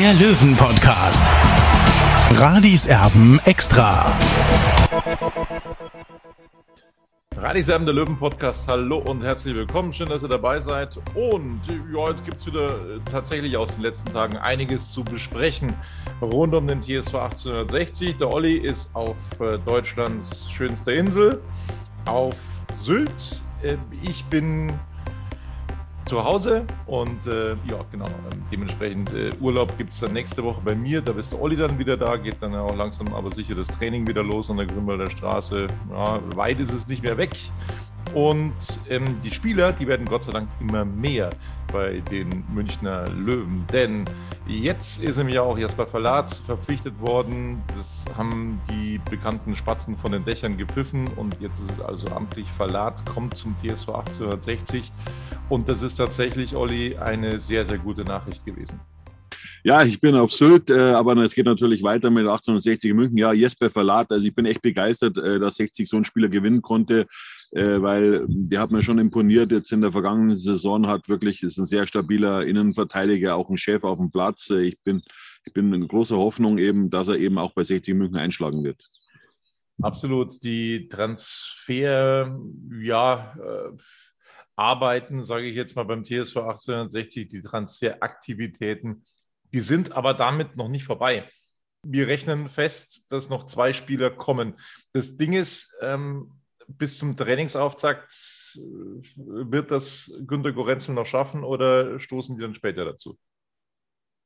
der Löwen-Podcast. Radis Erben extra. Radisam, der Löwen-Podcast. Hallo und herzlich willkommen. Schön, dass ihr dabei seid. Und ja, jetzt gibt es wieder äh, tatsächlich aus den letzten Tagen einiges zu besprechen rund um den TSV 1860. Der Olli ist auf äh, Deutschlands schönster Insel, auf Sylt. Äh, ich bin zu Hause und äh, ja, genau, ähm, dementsprechend äh, Urlaub gibt es dann nächste Woche bei mir. Da ist der Olli dann wieder da, geht dann auch langsam aber sicher das Training wieder los an der Grünwalder Straße. Ja, weit ist es nicht mehr weg. Und ähm, die Spieler, die werden Gott sei Dank immer mehr bei den Münchner Löwen. Denn jetzt ist nämlich auch Jasper Verlat verpflichtet worden. Das haben die bekannten Spatzen von den Dächern gepfiffen. Und jetzt ist es also amtlich Verlat, kommt zum TSV 1860. Und das ist tatsächlich, Olli, eine sehr, sehr gute Nachricht gewesen. Ja, ich bin auf Sylt, äh, aber es geht natürlich weiter mit 1860 München. Ja, Jesper Verlat, also ich bin echt begeistert, äh, dass 60 so ein Spieler gewinnen konnte, äh, weil der hat mir schon imponiert. Jetzt in der vergangenen Saison hat wirklich, ist ein sehr stabiler Innenverteidiger, auch ein Chef auf dem Platz. Äh, ich bin, ich bin in großer Hoffnung eben, dass er eben auch bei 60 München einschlagen wird. Absolut. Die Transfer, ja, äh, Arbeiten, sage ich jetzt mal beim TSV 1860, die Transferaktivitäten, die sind aber damit noch nicht vorbei. Wir rechnen fest, dass noch zwei Spieler kommen. Das Ding ist, ähm, bis zum Trainingsauftakt äh, wird das Günter Gorenzel noch schaffen oder stoßen die dann später dazu?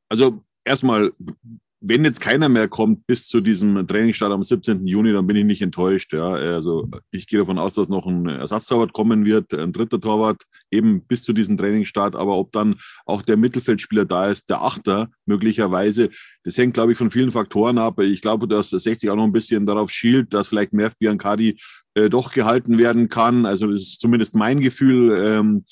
Also erstmal wenn jetzt keiner mehr kommt bis zu diesem Trainingsstart am 17. Juni, dann bin ich nicht enttäuscht. Ja. Also ich gehe davon aus, dass noch ein Ersatztorwart kommen wird, ein dritter Torwart, eben bis zu diesem Trainingsstart. Aber ob dann auch der Mittelfeldspieler da ist, der Achter möglicherweise, das hängt, glaube ich, von vielen Faktoren ab. Ich glaube, dass 60 auch noch ein bisschen darauf schielt, dass vielleicht Merv Biancardi äh, doch gehalten werden kann. Also das ist zumindest mein Gefühl. Ähm,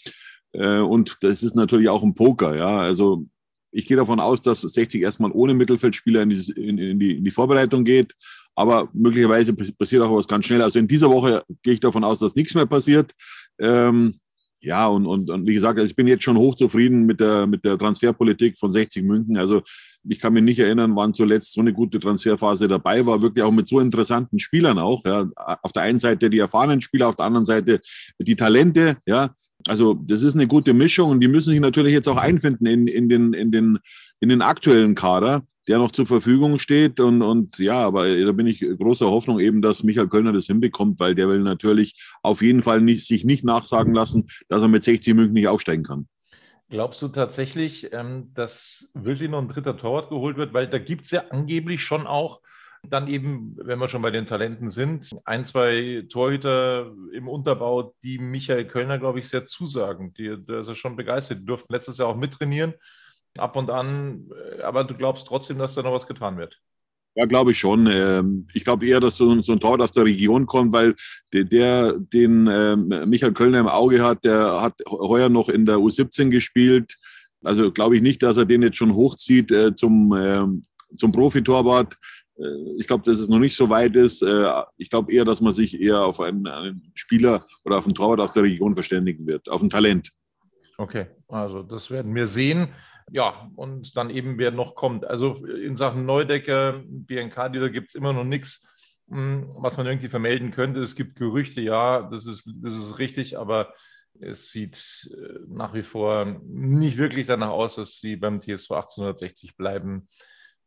äh, und das ist natürlich auch ein Poker. Ja. Also ich gehe davon aus, dass 60 erstmal ohne Mittelfeldspieler in, die, in, in, die, in die Vorbereitung geht. Aber möglicherweise passiert auch was ganz schnell. Also in dieser Woche gehe ich davon aus, dass nichts mehr passiert. Ähm, ja, und, und, und wie gesagt, also ich bin jetzt schon hochzufrieden mit der, mit der Transferpolitik von 60 München. Also ich kann mich nicht erinnern, wann zuletzt so eine gute Transferphase dabei war, wirklich auch mit so interessanten Spielern auch. Ja. Auf der einen Seite die erfahrenen Spieler, auf der anderen Seite die Talente. Ja, also das ist eine gute Mischung und die müssen sich natürlich jetzt auch einfinden in, in, den, in, den, in den aktuellen Kader, der noch zur Verfügung steht. Und, und ja, aber da bin ich großer Hoffnung eben, dass Michael Kölner das hinbekommt, weil der will natürlich auf jeden Fall nicht, sich nicht nachsagen lassen, dass er mit 60 München nicht aufsteigen kann. Glaubst du tatsächlich, ähm, dass wirklich noch ein dritter Torwart geholt wird? Weil da gibt es ja angeblich schon auch dann eben, wenn wir schon bei den Talenten sind, ein, zwei Torhüter im Unterbau, die Michael Kölner, glaube ich, sehr zusagen. Die, der ist ja schon begeistert. Die durften letztes Jahr auch mittrainieren, ab und an. Aber du glaubst trotzdem, dass da noch was getan wird? Ja, glaube ich schon. Ähm, ich glaube eher, dass so, ein Tor aus der Region kommt, weil der, der den ähm, Michael Kölner im Auge hat, der hat heuer noch in der U17 gespielt. Also glaube ich nicht, dass er den jetzt schon hochzieht äh, zum, ähm, zum Profitorwart. Äh, ich glaube, dass es noch nicht so weit ist. Äh, ich glaube eher, dass man sich eher auf einen, einen, Spieler oder auf einen Torwart aus der Region verständigen wird, auf ein Talent. Okay, also das werden wir sehen. Ja, und dann eben, wer noch kommt. Also in Sachen Neudecker, BNK, da gibt es immer noch nichts, hm, was man irgendwie vermelden könnte. Es gibt Gerüchte, ja, das ist, das ist richtig, aber Es sieht äh, nach wie vor nicht wirklich danach aus, dass sie beim TSV 1860 bleiben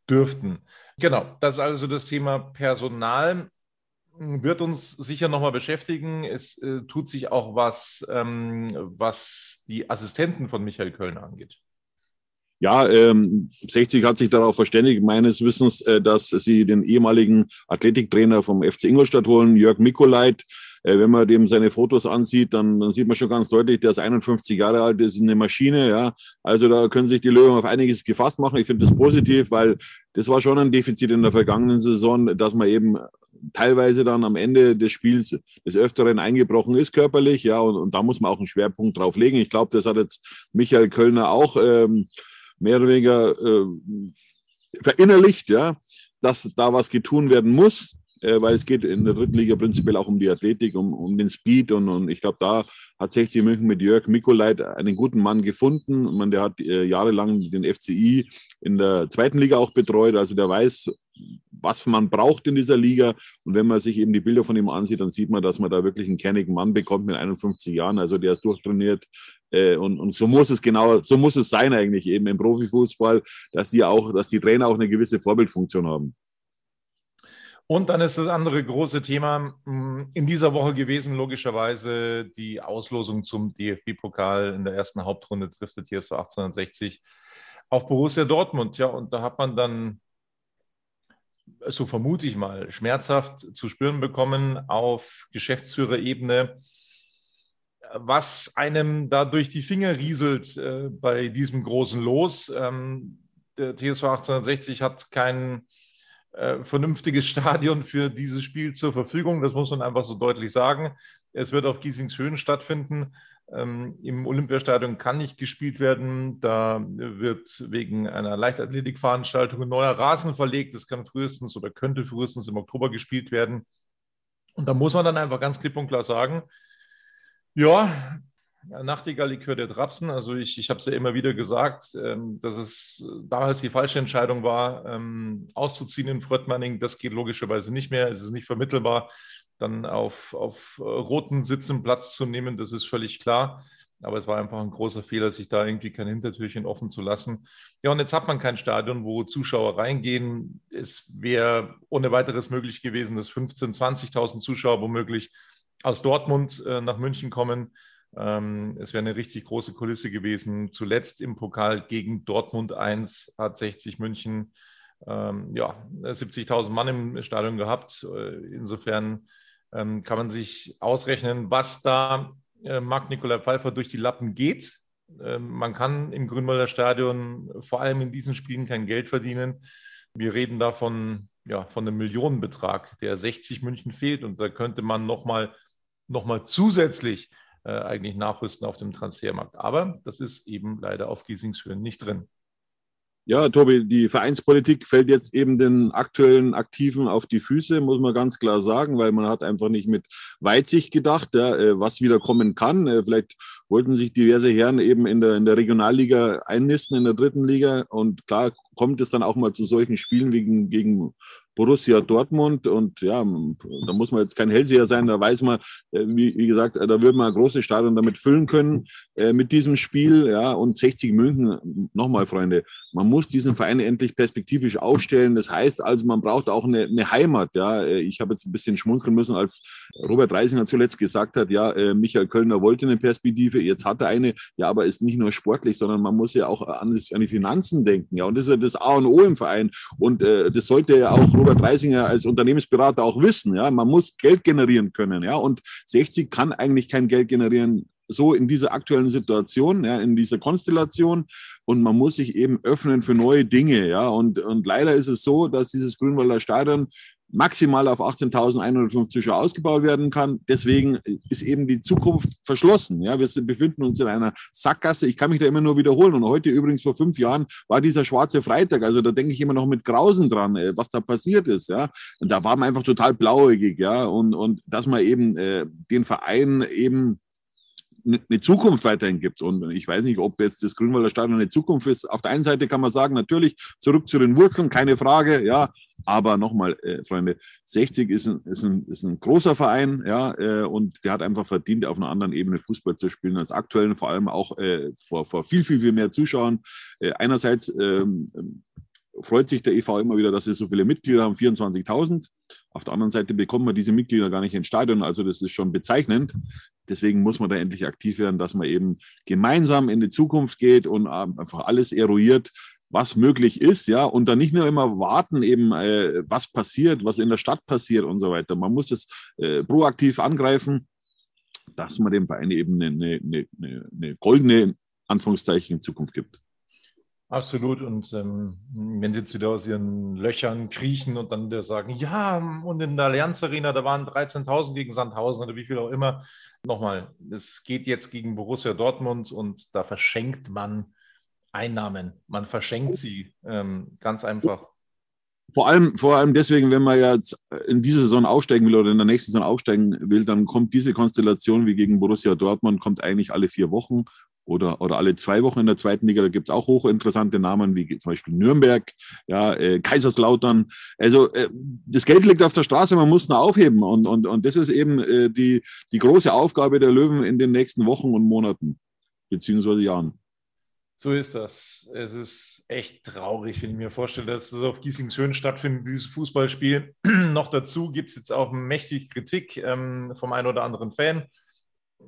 dürften. Genau, das ist also das Thema Personal. Wird uns sicher nochmal beschäftigen. Es äh, tut sich auch was, ähm, was die Assistenten von Michael Kölner angeht. Ja, ähm, 60 hat sich darauf verständigt, meines Wissens, äh, dass sie den ehemaligen Athletiktrainer vom FC Ingolstadt holen, Jörg Mikolait. Äh, wenn man dem seine Fotos ansieht, dann, dann sieht man schon ganz deutlich, der ist 51 Jahre alt, ist eine Maschine. Ja, Also da können sich die Löwen auf einiges gefasst machen. Ich finde das positiv, weil das war schon ein Defizit in der vergangenen Saison, dass man eben teilweise dann am Ende des Spiels des Öfteren eingebrochen ist körperlich. Ja, und, und da muss man auch einen Schwerpunkt drauf legen. Ich glaube, das hat jetzt Michael Kölner auch. Ähm, mehr oder weniger äh, verinnerlicht, ja, dass da was getun werden muss, äh, weil es geht in der dritten Liga prinzipiell auch um die Athletik, um, um den Speed und, und ich glaube, da hat 60 München mit Jörg Mikolait einen guten Mann gefunden. Man, der hat äh, jahrelang den FCI in der zweiten Liga auch betreut, also der weiß, was man braucht in dieser Liga. Und wenn man sich eben die Bilder von ihm ansieht, dann sieht man, dass man da wirklich einen kernigen Mann bekommt mit 51 Jahren. Also der ist durchtrainiert. Äh, und, und so muss es genau, so muss es sein eigentlich eben im Profifußball, dass die auch, dass die Trainer auch eine gewisse Vorbildfunktion haben. Und dann ist das andere große Thema hm, in dieser Woche gewesen, logischerweise die Auslosung zum DFB-Pokal in der ersten Hauptrunde trifft der TSV 1860 auf Borussia Dortmund. Ja, und da hat man dann so vermute ich mal, schmerzhaft zu spüren bekommen auf Geschäftsführerebene, was einem da durch die Finger rieselt äh, bei diesem großen Los. Ähm, der TSV 1860 hat kein äh, vernünftiges Stadion für dieses Spiel zur Verfügung. Das muss man einfach so deutlich sagen. Es wird auf Giesingshöhen stattfinden. Ähm, Im Olympiastadion kann nicht gespielt werden. Da wird wegen einer Leichtathletikveranstaltung ein neuer Rasen verlegt. Das kann frühestens oder könnte frühestens im Oktober gespielt werden. Und da muss man dann einfach ganz klipp und klar sagen, ja, Nachtigall-Likör der Drapsen. Also ich, ich habe es ja immer wieder gesagt, ähm, dass es damals die falsche Entscheidung war, ähm, auszuziehen in Fröttmanning. Das geht logischerweise nicht mehr. Es ist nicht vermittelbar dann auf, auf äh, roten Sitzen Platz zu nehmen, das ist völlig klar. Aber es war einfach ein großer Fehler, sich da irgendwie kein Hintertürchen offen zu lassen. Ja, und jetzt hat man kein Stadion, wo Zuschauer reingehen. Es wäre ohne weiteres möglich gewesen, dass 15.000, 20.000 Zuschauer womöglich aus Dortmund äh, nach München kommen. Ähm, es wäre eine richtig große Kulisse gewesen. Zuletzt im Pokal gegen Dortmund 1 hat 60 München ähm, ja, 70.000 Mann im Stadion gehabt. Äh, insofern kann man sich ausrechnen, was da äh, Marc-Nikolai Pfeiffer durch die Lappen geht. Ähm, man kann im Grünwalder Stadion vor allem in diesen Spielen kein Geld verdienen. Wir reden da von, ja, von einem Millionenbetrag, der 60 München fehlt. Und da könnte man nochmal noch mal zusätzlich äh, eigentlich nachrüsten auf dem Transfermarkt. Aber das ist eben leider auf Giesingshöhen nicht drin. Ja, Tobi, die Vereinspolitik fällt jetzt eben den aktuellen Aktiven auf die Füße, muss man ganz klar sagen, weil man hat einfach nicht mit Weitsicht gedacht, ja, äh, was wieder kommen kann. Äh, vielleicht wollten sich diverse Herren eben in der, in der Regionalliga einnisten, in der dritten Liga. Und klar kommt es dann auch mal zu solchen Spielen wie gegen Borussia Dortmund. Und ja, da muss man jetzt kein Hellseher sein, da weiß man, äh, wie, wie gesagt, da würde man ein großes Stadion damit füllen können äh, mit diesem Spiel. Ja, und 60 München, nochmal, Freunde, man muss diesen Verein endlich perspektivisch aufstellen. Das heißt also, man braucht auch eine, eine Heimat. Ja, äh, ich habe jetzt ein bisschen schmunzeln müssen, als Robert Reisinger zuletzt gesagt hat, ja, äh, Michael Kölner wollte eine Perspektive, jetzt hat er eine, ja, aber ist nicht nur sportlich, sondern man muss ja auch an, an die Finanzen denken. Ja, und das ist ja das A und O im Verein. Und äh, das sollte ja auch Robert Reisinger als Unternehmensberater auch wissen. Ja, man muss Geld generieren können. Ja, und 60 kann eigentlich kein Geld generieren, so in dieser aktuellen Situation, ja, in dieser Konstellation. Und man muss sich eben öffnen für neue Dinge. Ja, und, und leider ist es so, dass dieses Grünwalder Stadion maximal auf 18.105 Zuschauer ausgebaut werden kann. Deswegen ist eben die Zukunft verschlossen. Ja, wir befinden uns in einer Sackgasse. Ich kann mich da immer nur wiederholen. Und heute übrigens vor fünf Jahren war dieser schwarze Freitag. Also da denke ich immer noch mit Grausen dran, äh, was da passiert ist. Ja, und da war man einfach total blauäugig. Ja, und, und dass man eben äh, den Verein eben eine Zukunft weiterhin gibt. Und ich weiß nicht, ob jetzt das Grünwalder Stadion eine Zukunft ist. Auf der einen Seite kann man sagen, natürlich zurück zu den Wurzeln, keine Frage, ja. Aber nochmal, äh, Freunde, 60 ist ein, ist, ein, ist ein großer Verein, ja, äh, und der hat einfach verdient, auf einer anderen Ebene Fußball zu spielen als aktuell, vor allem auch äh, vor, vor viel, viel, viel mehr Zuschauern. Äh, einerseits ähm, freut sich der EV immer wieder, dass sie so viele Mitglieder haben, 24.000. Auf der anderen Seite bekommt man diese Mitglieder gar nicht ins Stadion, also das ist schon bezeichnend. Deswegen muss man da endlich aktiv werden, dass man eben gemeinsam in die Zukunft geht und einfach alles eruiert, was möglich ist, ja, und dann nicht nur immer warten, eben, äh, was passiert, was in der Stadt passiert und so weiter. Man muss es äh, proaktiv angreifen, dass man dem Verein eben eine, eine, eine, eine goldene Anführungszeichen Zukunft gibt. Absolut. Und ähm, wenn sie jetzt wieder aus ihren Löchern kriechen und dann wieder sagen, ja, und in der Allianz Arena, da waren 13.000 gegen Sandhausen oder wie viel auch immer. Nochmal, es geht jetzt gegen Borussia Dortmund und da verschenkt man Einnahmen. Man verschenkt sie ähm, ganz einfach. Vor allem, vor allem deswegen, wenn man jetzt in dieser Saison aufsteigen will oder in der nächsten Saison aufsteigen will, dann kommt diese Konstellation wie gegen Borussia Dortmund, kommt eigentlich alle vier Wochen oder, oder alle zwei Wochen in der zweiten Liga. Da gibt es auch hochinteressante Namen, wie zum Beispiel Nürnberg, ja, äh, Kaiserslautern. Also äh, das Geld liegt auf der Straße, man muss es aufheben. Und, und, und das ist eben äh, die, die große Aufgabe der Löwen in den nächsten Wochen und Monaten, beziehungsweise Jahren. So ist das. Es ist echt traurig, wenn ich mir vorstelle, dass das auf Giesingshöhen stattfindet, dieses Fußballspiel. Noch dazu gibt es jetzt auch mächtig Kritik ähm, vom einen oder anderen Fan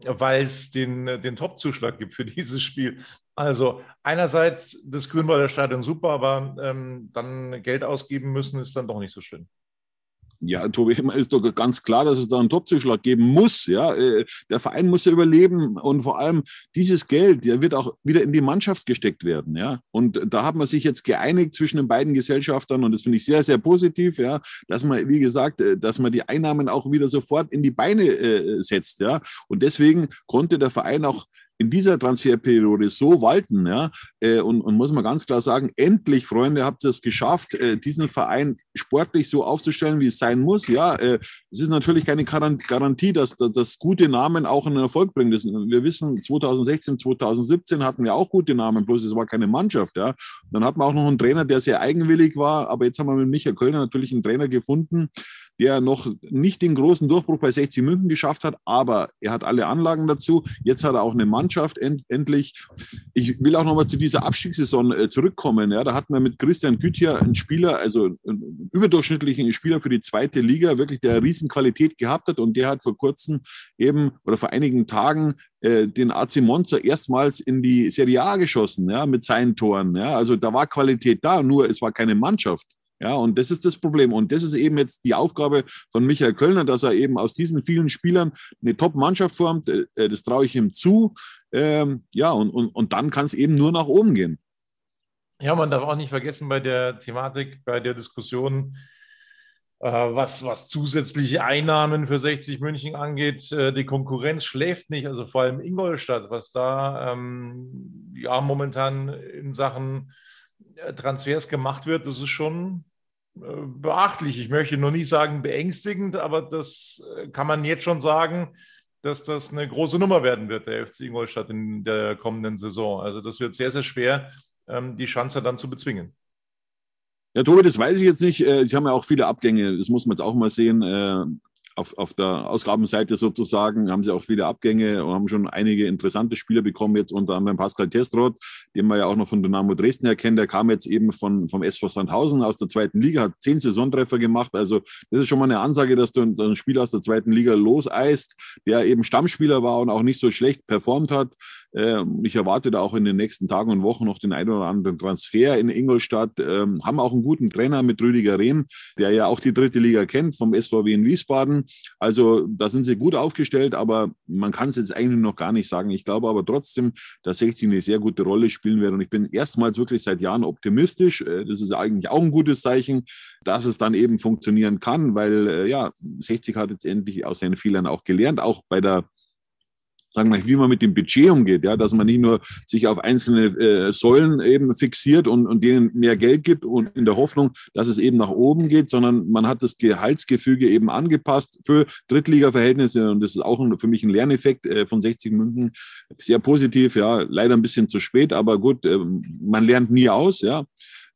weil es den, den Top-Zuschlag gibt für dieses Spiel. Also einerseits das Grünwalder Stadion super, aber ähm, dann Geld ausgeben müssen ist dann doch nicht so schön. Ja, Tobi, ist doch ganz klar, dass es da einen Topzuschlag geben muss. Ja, äh, der Verein muss ja überleben und vor allem dieses Geld, der wird auch wieder in die Mannschaft gesteckt werden. Ja, und da hat man sich jetzt geeinigt zwischen den beiden Gesellschaftern und das finde ich sehr, sehr positiv. Ja, dass man, wie gesagt, äh, dass man die Einnahmen auch wieder sofort in die Beine äh, setzt. Ja, und deswegen konnte der Verein auch in dieser Transferperiode so walten, ja, äh, und, und muss man ganz klar sagen, endlich, Freunde, habt ihr es geschafft, äh, diesen Verein sportlich so aufzustellen, wie es sein muss. Ja, äh, es ist natürlich keine Garantie, dass, dass, dass gute Namen auch einen Erfolg bringen. Das, wir wissen, 2016, 2017 hatten wir auch gute Namen, bloß es war keine Mannschaft. Ja. Dann hat man auch noch einen Trainer, der sehr eigenwillig war, aber jetzt haben wir mit Michael Kölner natürlich einen Trainer gefunden, der noch nicht den großen Durchbruch bei 60 München geschafft hat, aber er hat alle Anlagen dazu. Jetzt hat er auch eine Mannschaft end, endlich. Ich will auch noch mal zu dieser Abstiegssaison äh, zurückkommen. Ja, da hatten wir mit Christian Güthier einen Spieler, also einen überdurchschnittlichen Spieler für die zweite Liga, wirklich der Riesenqualität gehabt hat und der hat vor kurzem eben oder vor einigen Tagen äh, den AC Monza erstmals in die Serie A geschossen, ja, mit seinen Toren. Ja, also da war Qualität da, nur es war keine Mannschaft. Ja, und das ist das Problem. Und das ist eben jetzt die Aufgabe von Michael Kölner, dass er eben aus diesen vielen Spielern eine Top-Mannschaft formt. Äh, äh, das traue ich ihm zu. Ähm, ja, und, und, und dann kann es eben nur nach oben gehen. Ja, man darf auch nicht vergessen bei der Thematik, bei der Diskussion, äh, was, was zusätzliche Einnahmen für 60 München angeht. Äh, die Konkurrenz schläft nicht, also vor allem Ingolstadt, was da ähm, ja momentan in Sachen Transfers gemacht wird, das ist schon äh, beachtlich. Ich möchte noch nicht sagen beängstigend, aber das äh, kann man jetzt schon sagen, dass das eine große Nummer werden wird, der FC Ingolstadt in der kommenden Saison. Also das wird sehr, sehr schwer, ähm, die Chance dann zu bezwingen. Ja, Tobi, das weiß ich jetzt nicht. Sie haben ja auch viele Abgänge, das muss man jetzt auch mal sehen auf, auf der Ausgabenseite sozusagen haben sie auch viele Abgänge und haben schon einige interessante Spieler bekommen, jetzt unter anderem Pascal Testroth, den man ja auch noch von Dynamo Dresden erkennt. Der kam jetzt eben von, vom SV Sandhausen aus der zweiten Liga, hat zehn Saisontreffer gemacht. Also das ist schon mal eine Ansage, dass du einen Spieler aus der zweiten Liga loseist, der eben Stammspieler war und auch nicht so schlecht performt hat. Ähm, ich erwarte da auch in den nächsten Tagen und Wochen noch den einen oder anderen Transfer in Ingolstadt. Ähm, haben auch einen guten Trainer mit Rüdiger Rehm, der ja auch die dritte Liga kennt vom SVW in Wiesbaden. Also da sind sie gut aufgestellt, aber man kann es jetzt eigentlich noch gar nicht sagen. Ich glaube aber trotzdem, dass 60 eine sehr gute Rolle spielen wird. Und ich bin erstmals wirklich seit Jahren optimistisch. Äh, das ist eigentlich auch ein gutes Zeichen, dass es dann eben funktionieren kann, weil äh, ja, 60 hat jetzt endlich aus seinen Fehlern auch gelernt, auch bei der sagen wir, wie man mit dem Budget umgeht, ja, dass man nicht nur sich auf einzelne äh, Säulen eben fixiert und, und denen mehr Geld gibt und in der Hoffnung, dass es eben nach oben geht, sondern man hat das Gehaltsgefüge eben angepasst für Drittliga-Verhältnisse und das ist auch ein, für mich ein Lerneffekt äh, von 60 München. Sehr positiv, ja, leider ein bisschen zu spät, aber gut, äh, man lernt nie aus, ja.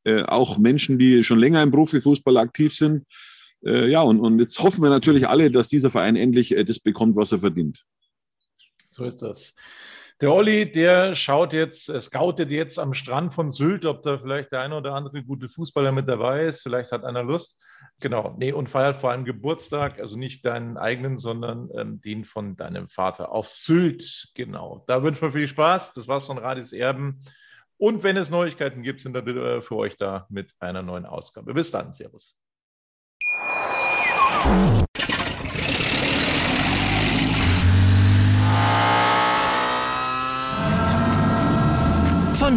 Äh, auch Menschen, die schon länger im Profifußball aktiv sind. Äh, ja, und, und jetzt hoffen wir natürlich alle, dass dieser Verein endlich äh, das bekommt, was er verdient. So ist das. Der Olli, der schaut jetzt, scoutet jetzt am Strand von Sylt, ob da vielleicht der eine oder andere gute Fußballer mit dabei ist. Vielleicht hat einer Lust. Genau, nee, und feiert vor allem Geburtstag, also nicht deinen eigenen, sondern ähm, den von deinem Vater auf Sylt. Genau, da wünschen wir viel Spaß. Das war's von Radis Erben. Und wenn es Neuigkeiten gibt, sind wir für euch da mit einer neuen Ausgabe. Bis dann, Servus.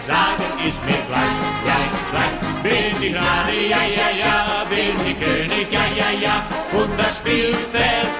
Leute sagen, ist mir gleich, gleich, gleich. Bin ich gerade, ja, ja, ja, bin ich König, ja, ja, ja, und das Spielfeld